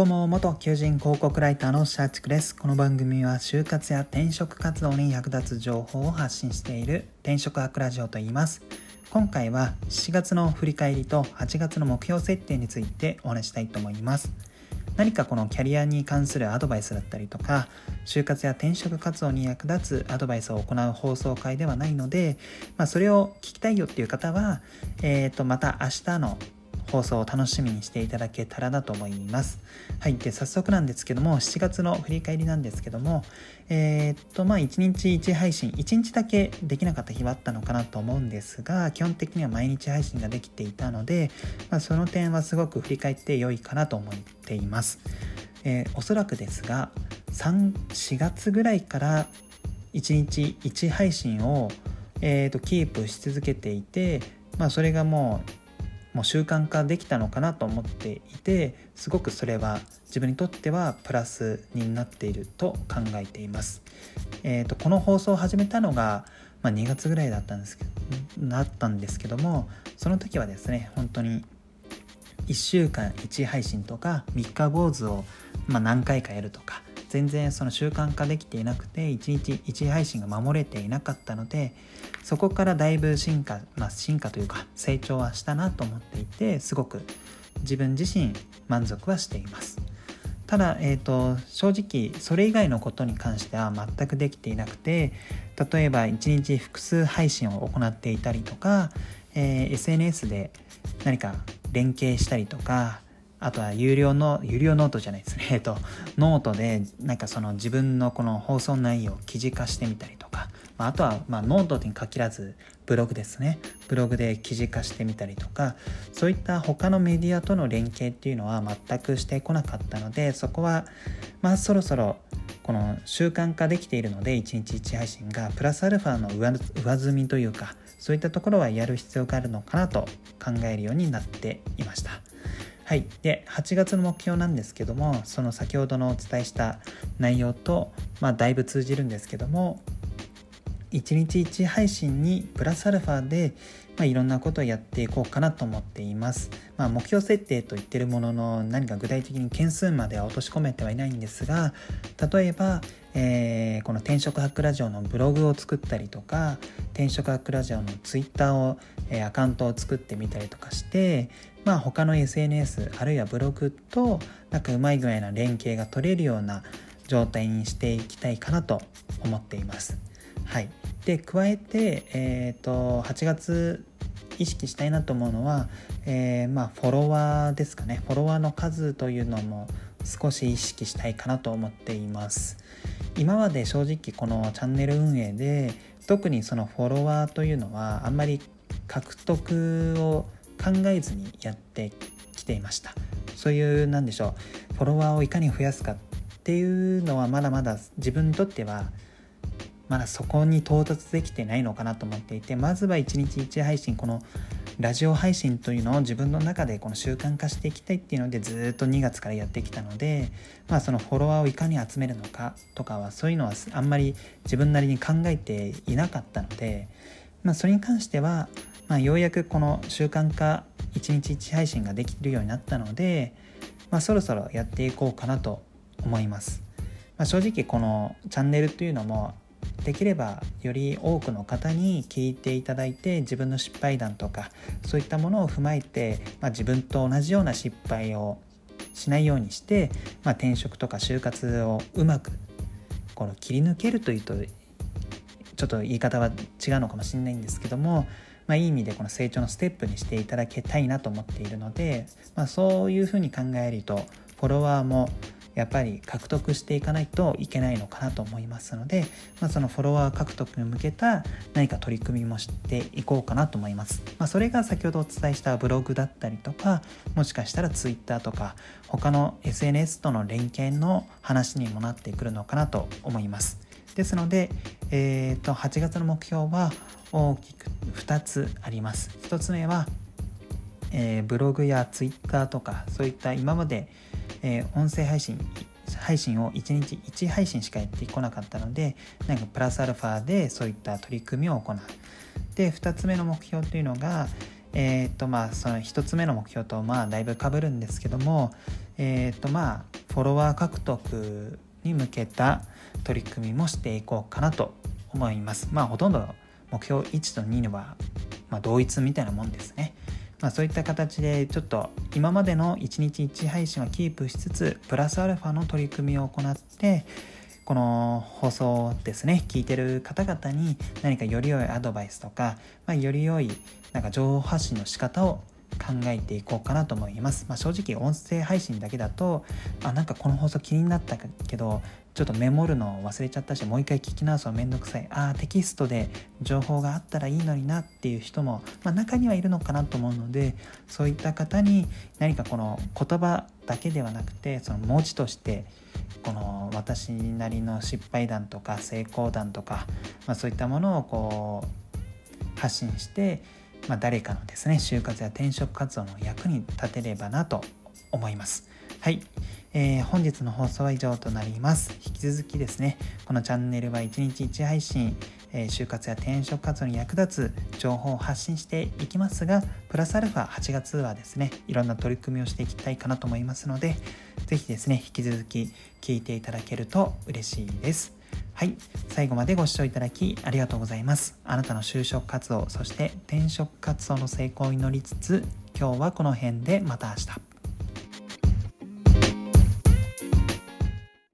どうも元求人広告ライターのシャーチクです。この番組は就活や転職活動に役立つ情報を発信している転職アクラジオと言います。今回は7月の振り返りと8月の目標設定についてお話したいと思います。何かこのキャリアに関するアドバイスだったりとか就活や転職活動に役立つアドバイスを行う放送回ではないので、まあ、それを聞きたいよっていう方は、えー、とまた明日の放送を楽しみにしていただけたらなと思います。はい。で、早速なんですけども、7月の振り返りなんですけども、えー、っと、まあ、1日1配信、1日だけできなかった日はあったのかなと思うんですが、基本的には毎日配信ができていたので、まあ、その点はすごく振り返って良いかなと思っています。えー、おそらくですが、3、4月ぐらいから1日1配信を、えー、とキープし続けていて、まあ、それがもうもう習慣化できたのかなと思っていてすごくそれは自分にとってはプラスになっていると考えています。えーと、この放送を始めたのが、まあ、2月ぐらいだったんですけどなったんですけどもその時はですね本当に1週間1配信とか3日坊主を、まあ、何回かやるとか全然その習慣化できていなくて1日1配信が守れていなかったのでそこからだいぶ進化、まあ、進化というか成長はしたなと思っていてすごく自分自身満足はしています。ただ、えーと、正直それ以外のことに関しては全くできていなくて例えば1日複数配信を行っていたりとか、えー、SNS で何か連携したりとかあとは有料の、有料ノートじゃないですね。えっと、ノートで、なんかその自分のこの放送内容を記事化してみたりとか、まあ、あとは、まあ、ノートに限らず、ブログですね。ブログで記事化してみたりとか、そういった他のメディアとの連携っていうのは全くしてこなかったので、そこは、まあ、そろそろ、この習慣化できているので、1日1配信が、プラスアルファの上積みというか、そういったところはやる必要があるのかなと考えるようになっていました。はい。で、8月の目標なんですけども、その先ほどのお伝えした内容と、まあ、だいぶ通じるんですけども、1日1配信にプラスアルファで、まあ、いろんなことをやっていこうかなと思っています。まあ、目標設定と言ってるものの何か具体的に件数までは落とし込めてはいないんですが例えば、えー、この転職ハックラジオのブログを作ったりとか転職ハックラジオのツイッターを、えー、アカウントを作ってみたりとかしてまあ他の SNS あるいはブログとなんかうまい具合な連携が取れるような状態にしていきたいかなと思っています。はい、で加えて、えーと、8月意識したいなと思うのは、えー、まあ、フォロワーですかね。フォロワーの数というのも少し意識したいかなと思っています。今まで正直このチャンネル運営で特にそのフォロワーというのはあんまり獲得を考えずにやってきていました。そういうなんでしょう。フォロワーをいかに増やすかっていうのはまだまだ自分にとってはまだそこに到達できてないのかなと思っていてまずは1日1配信このラジオ配信というのを自分の中でこの習慣化していきたいっていうのでずっと2月からやってきたのでまあそのフォロワーをいかに集めるのかとかはそういうのはあんまり自分なりに考えていなかったのでまあそれに関してはまあようやくこの習慣化1日1配信ができるようになったのでまあそろそろやっていこうかなと思います。まあ、正直このチャンネルというのもできればより多くの方に聞いていただいて自分の失敗談とかそういったものを踏まえて、まあ、自分と同じような失敗をしないようにして、まあ、転職とか就活をうまくこの切り抜けるというとちょっと言い方は違うのかもしれないんですけども、まあ、いい意味でこの成長のステップにしていただきたいなと思っているので、まあ、そういうふうに考えるとフォロワーもやっぱり獲得していかないといけないのかなと思いますので、まあ、そのフォロワー獲得に向けた何か取り組みもしていこうかなと思います。まあ、それが先ほどお伝えしたブログだったりとかもしかしたら Twitter とか他の SNS との連携の話にもなってくるのかなと思います。ですので、えー、と8月の目標は大きく2つあります。1つ目は、えー、ブログや Twitter とかそういった今までえー、音声配信配信を1日1配信しかやってこなかったのでなんかプラスアルファでそういった取り組みを行う。で2つ目の目標というのが、えっ、とまあその1つ目の目標とまあだいぶかぶるんですけどもえっ、とまあフォロワー獲得に向けた取り組みもしていこうかなと思います。まあほとんど目標1と2は、まあ、同一みたいなもんですね。まあ、そういった形でちょっと今までの1日1配信はキープしつつプラスアルファの取り組みを行ってこの放送ですね聞いてる方々に何かより良いアドバイスとか、まあ、より良いなんか情報発信の仕方を考えていこうかなと思います。まあ、正直音声配信だけだとあなんかこの放送気になったけどちょっとメモるのを忘れちゃったしもう一回聞き直すのめんどくさいあテキストで情報があったらいいのになっていう人も、まあ、中にはいるのかなと思うのでそういった方に何かこの言葉だけではなくてその文字としてこの私なりの失敗談とか成功談とか、まあ、そういったものをこう発信して、まあ、誰かのですね就活や転職活動の役に立てればなと思います。はい、えー、本日の放送は以上となります。引き続きですね、このチャンネルは1日1配信、えー、就活や転職活動に役立つ情報を発信していきますが、プラスアルファ8月はですね、いろんな取り組みをしていきたいかなと思いますので、ぜひですね、引き続き聞いていただけると嬉しいです。はい。最後までご視聴いただきありがとうございます。あなたの就職活動、そして転職活動の成功を祈りつつ、今日はこの辺でまた明日。